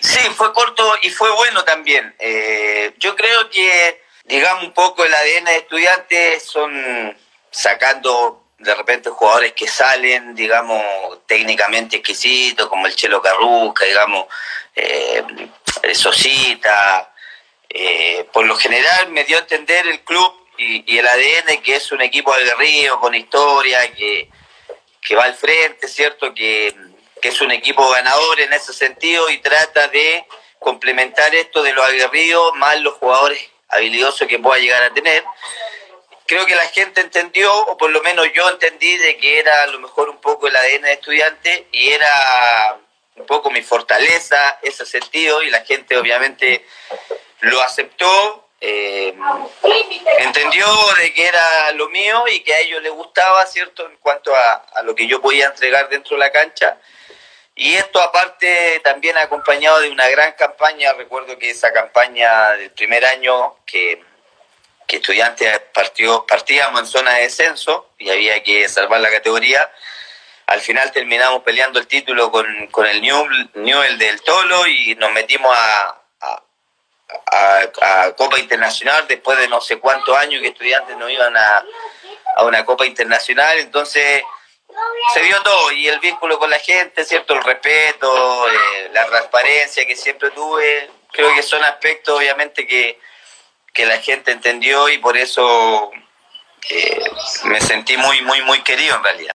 Sí, fue corto y fue bueno también. Eh, yo creo que, digamos, un poco el ADN de estudiantes son sacando de repente jugadores que salen, digamos, técnicamente exquisitos, como el Chelo Carrusca, digamos, eh, Sosita. Eh, por lo general me dio a entender el club y, y, el ADN que es un equipo aguerrido, con historia, que, que va al frente, ¿cierto? Que, que es un equipo ganador en ese sentido y trata de complementar esto de los aguerridos más los jugadores habilidosos que pueda llegar a tener. Creo que la gente entendió, o por lo menos yo entendí, de que era a lo mejor un poco el ADN de estudiante y era un poco mi fortaleza, ese sentido, y la gente obviamente lo aceptó, eh, entendió de que era lo mío y que a ellos les gustaba, ¿cierto? En cuanto a, a lo que yo podía entregar dentro de la cancha. Y esto aparte también acompañado de una gran campaña, recuerdo que esa campaña del primer año que, que estudiantes partió, partíamos en zona de descenso y había que salvar la categoría, al final terminamos peleando el título con, con el Newell, del Tolo y nos metimos a, a, a, a, Copa Internacional después de no sé cuántos años que estudiantes no iban a, a una Copa Internacional, entonces se vio todo y el vínculo con la gente, ¿cierto? El respeto, eh, la transparencia que siempre tuve, creo que son aspectos obviamente que, que la gente entendió y por eso eh, me sentí muy, muy, muy querido en realidad.